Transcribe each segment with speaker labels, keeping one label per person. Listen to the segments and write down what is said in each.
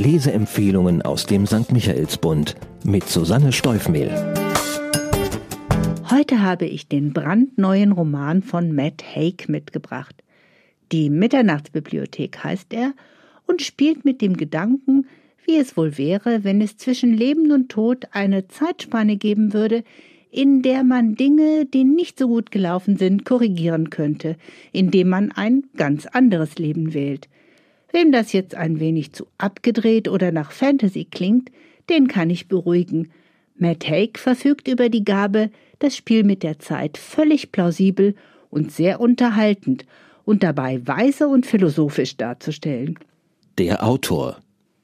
Speaker 1: Leseempfehlungen aus dem St. Michaelsbund mit Susanne Steufmehl.
Speaker 2: Heute habe ich den brandneuen Roman von Matt Haig mitgebracht. Die Mitternachtsbibliothek heißt er und spielt mit dem Gedanken, wie es wohl wäre, wenn es zwischen Leben und Tod eine Zeitspanne geben würde, in der man Dinge, die nicht so gut gelaufen sind, korrigieren könnte, indem man ein ganz anderes Leben wählt. Wem das jetzt ein wenig zu abgedreht oder nach Fantasy klingt, den kann ich beruhigen. Matt Haig verfügt über die Gabe, das Spiel mit der Zeit völlig plausibel und sehr unterhaltend und dabei weise und philosophisch darzustellen.
Speaker 1: Der Autor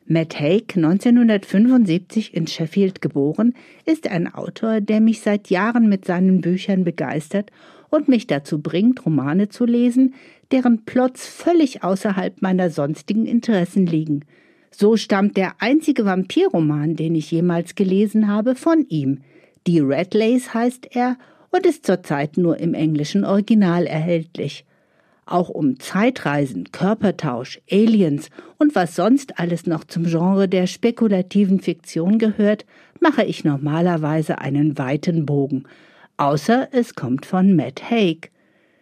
Speaker 2: Matt Haig, 1975 in Sheffield geboren, ist ein Autor, der mich seit Jahren mit seinen Büchern begeistert und mich dazu bringt, Romane zu lesen, deren Plots völlig außerhalb meiner sonstigen Interessen liegen. So stammt der einzige Vampirroman, den ich jemals gelesen habe, von ihm. Die Red Lace heißt er und ist zurzeit nur im englischen Original erhältlich. Auch um Zeitreisen, Körpertausch, Aliens und was sonst alles noch zum Genre der spekulativen Fiktion gehört, mache ich normalerweise einen weiten Bogen. Außer es kommt von Matt Haig.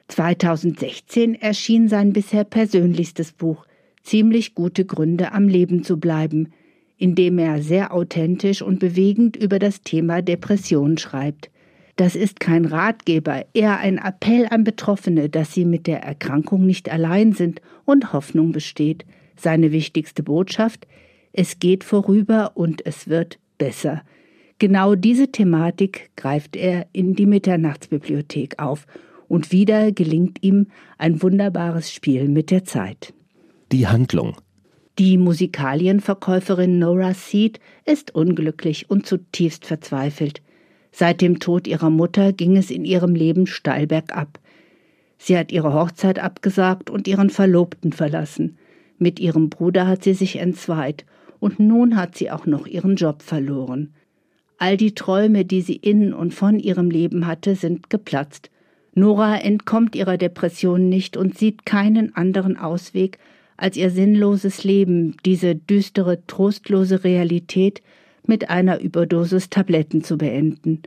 Speaker 2: 2016 erschien sein bisher persönlichstes Buch Ziemlich gute Gründe am Leben zu bleiben, in dem er sehr authentisch und bewegend über das Thema Depression schreibt. Das ist kein Ratgeber, eher ein Appell an Betroffene, dass sie mit der Erkrankung nicht allein sind und Hoffnung besteht. Seine wichtigste Botschaft Es geht vorüber und es wird besser. Genau diese Thematik greift er in die Mitternachtsbibliothek auf, und wieder gelingt ihm ein wunderbares Spiel mit der Zeit.
Speaker 1: Die Handlung
Speaker 2: die Musikalienverkäuferin Nora Seed ist unglücklich und zutiefst verzweifelt. Seit dem Tod ihrer Mutter ging es in ihrem Leben steil bergab. Sie hat ihre Hochzeit abgesagt und ihren Verlobten verlassen. Mit ihrem Bruder hat sie sich entzweit und nun hat sie auch noch ihren Job verloren. All die Träume, die sie in und von ihrem Leben hatte, sind geplatzt. Nora entkommt ihrer Depression nicht und sieht keinen anderen Ausweg, als ihr sinnloses Leben, diese düstere, trostlose Realität mit einer Überdosis Tabletten zu beenden.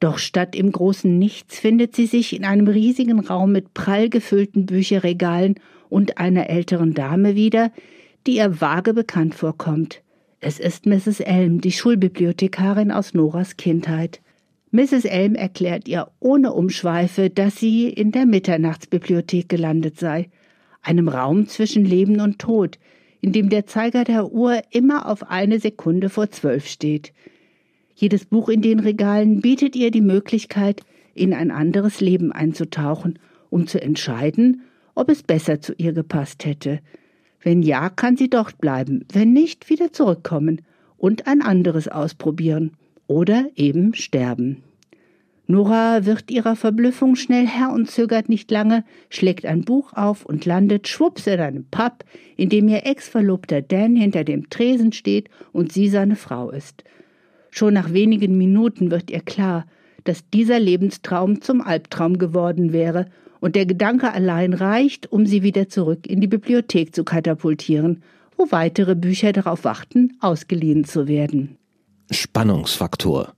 Speaker 2: Doch statt im großen Nichts findet sie sich in einem riesigen Raum mit prall gefüllten Bücherregalen und einer älteren Dame wieder, die ihr vage bekannt vorkommt. Es ist Mrs. Elm, die Schulbibliothekarin aus Noras Kindheit. Mrs. Elm erklärt ihr ohne Umschweife, dass sie in der Mitternachtsbibliothek gelandet sei, einem Raum zwischen Leben und Tod, in dem der Zeiger der Uhr immer auf eine Sekunde vor zwölf steht. Jedes Buch in den Regalen bietet ihr die Möglichkeit, in ein anderes Leben einzutauchen, um zu entscheiden, ob es besser zu ihr gepasst hätte. Wenn ja, kann sie dort bleiben, wenn nicht, wieder zurückkommen und ein anderes ausprobieren oder eben sterben. Nora wird ihrer Verblüffung schnell Herr und zögert nicht lange, schlägt ein Buch auf und landet schwupps in einem Pub, in dem ihr Ex-Verlobter Dan hinter dem Tresen steht und sie seine Frau ist. Schon nach wenigen Minuten wird ihr klar, dass dieser Lebenstraum zum Albtraum geworden wäre, und der Gedanke allein reicht, um sie wieder zurück in die Bibliothek zu katapultieren, wo weitere Bücher darauf warten, ausgeliehen zu werden.
Speaker 1: Spannungsfaktor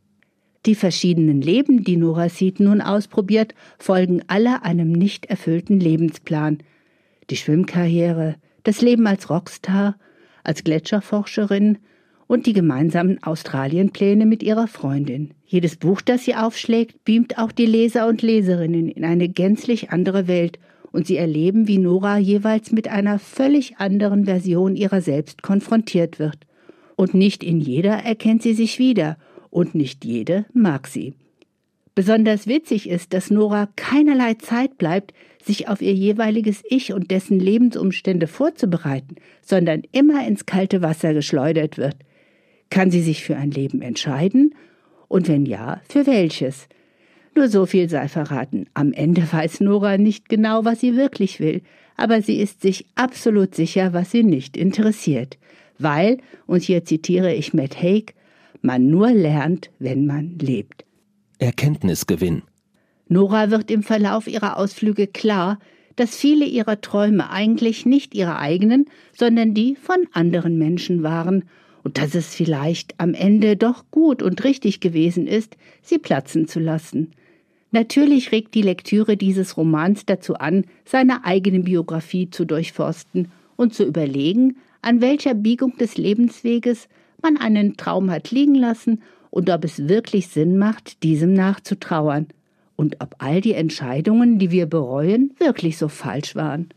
Speaker 2: die verschiedenen Leben, die Nora Seed nun ausprobiert, folgen alle einem nicht erfüllten Lebensplan. Die Schwimmkarriere, das Leben als Rockstar, als Gletscherforscherin und die gemeinsamen Australienpläne mit ihrer Freundin. Jedes Buch, das sie aufschlägt, beamt auch die Leser und Leserinnen in eine gänzlich andere Welt und sie erleben, wie Nora jeweils mit einer völlig anderen Version ihrer selbst konfrontiert wird. Und nicht in jeder erkennt sie sich wieder und nicht jede mag sie. Besonders witzig ist, dass Nora keinerlei Zeit bleibt, sich auf ihr jeweiliges Ich und dessen Lebensumstände vorzubereiten, sondern immer ins kalte Wasser geschleudert wird. Kann sie sich für ein Leben entscheiden? Und wenn ja, für welches? Nur so viel sei verraten. Am Ende weiß Nora nicht genau, was sie wirklich will, aber sie ist sich absolut sicher, was sie nicht interessiert. Weil, und hier zitiere ich Matt Haig, man nur lernt, wenn man lebt.
Speaker 1: Erkenntnisgewinn.
Speaker 2: Nora wird im Verlauf ihrer Ausflüge klar, dass viele ihrer Träume eigentlich nicht ihre eigenen, sondern die von anderen Menschen waren und dass es vielleicht am Ende doch gut und richtig gewesen ist, sie platzen zu lassen. Natürlich regt die Lektüre dieses Romans dazu an, seine eigene Biografie zu durchforsten und zu überlegen, an welcher Biegung des Lebensweges man einen Traum hat liegen lassen und ob es wirklich Sinn macht, diesem nachzutrauern und ob all die Entscheidungen, die wir bereuen, wirklich so falsch waren.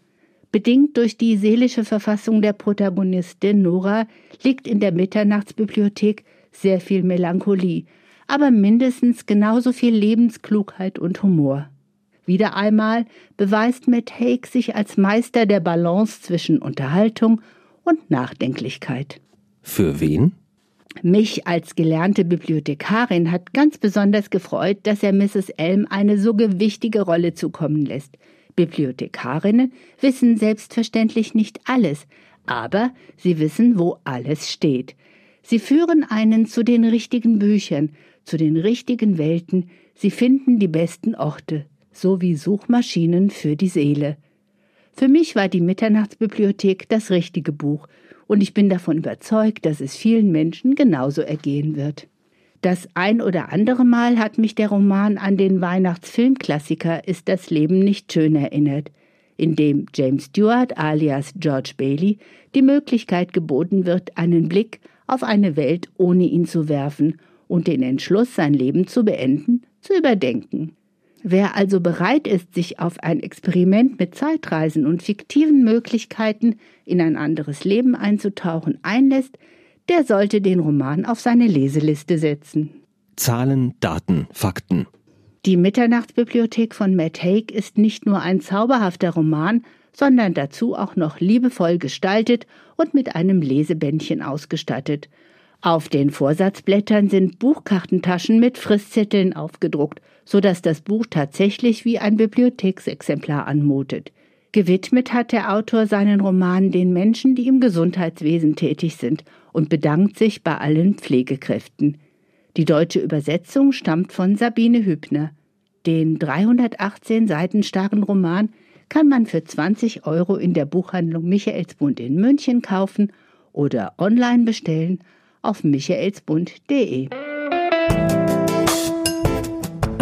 Speaker 2: Bedingt durch die seelische Verfassung der Protagonistin Nora liegt in der Mitternachtsbibliothek sehr viel Melancholie, aber mindestens genauso viel Lebensklugheit und Humor. Wieder einmal beweist Matt Haig sich als Meister der Balance zwischen Unterhaltung und Nachdenklichkeit.
Speaker 1: Für wen?
Speaker 2: Mich als gelernte Bibliothekarin hat ganz besonders gefreut, dass er Mrs. Elm eine so gewichtige Rolle zukommen lässt. Bibliothekarinnen wissen selbstverständlich nicht alles, aber sie wissen, wo alles steht. Sie führen einen zu den richtigen Büchern, zu den richtigen Welten, sie finden die besten Orte, so wie Suchmaschinen für die Seele. Für mich war die Mitternachtsbibliothek das richtige Buch, und ich bin davon überzeugt, dass es vielen Menschen genauso ergehen wird. Das ein oder andere Mal hat mich der Roman an den Weihnachtsfilmklassiker Ist das Leben nicht schön erinnert, in dem James Stewart alias George Bailey die Möglichkeit geboten wird, einen Blick auf eine Welt ohne ihn zu werfen und den Entschluss, sein Leben zu beenden, zu überdenken. Wer also bereit ist, sich auf ein Experiment mit Zeitreisen und fiktiven Möglichkeiten in ein anderes Leben einzutauchen einlässt, der sollte den Roman auf seine Leseliste setzen.
Speaker 1: Zahlen, Daten, Fakten.
Speaker 2: Die Mitternachtsbibliothek von Matt Haig ist nicht nur ein zauberhafter Roman, sondern dazu auch noch liebevoll gestaltet und mit einem Lesebändchen ausgestattet. Auf den Vorsatzblättern sind Buchkartentaschen mit Fristzetteln aufgedruckt, so dass das Buch tatsächlich wie ein Bibliotheksexemplar anmutet. Gewidmet hat der Autor seinen Roman den Menschen, die im Gesundheitswesen tätig sind und bedankt sich bei allen Pflegekräften. Die deutsche Übersetzung stammt von Sabine Hübner. Den 318 Seiten starken Roman kann man für 20 Euro in der Buchhandlung Michaelsbund in München kaufen oder online bestellen auf michaelsbund.de.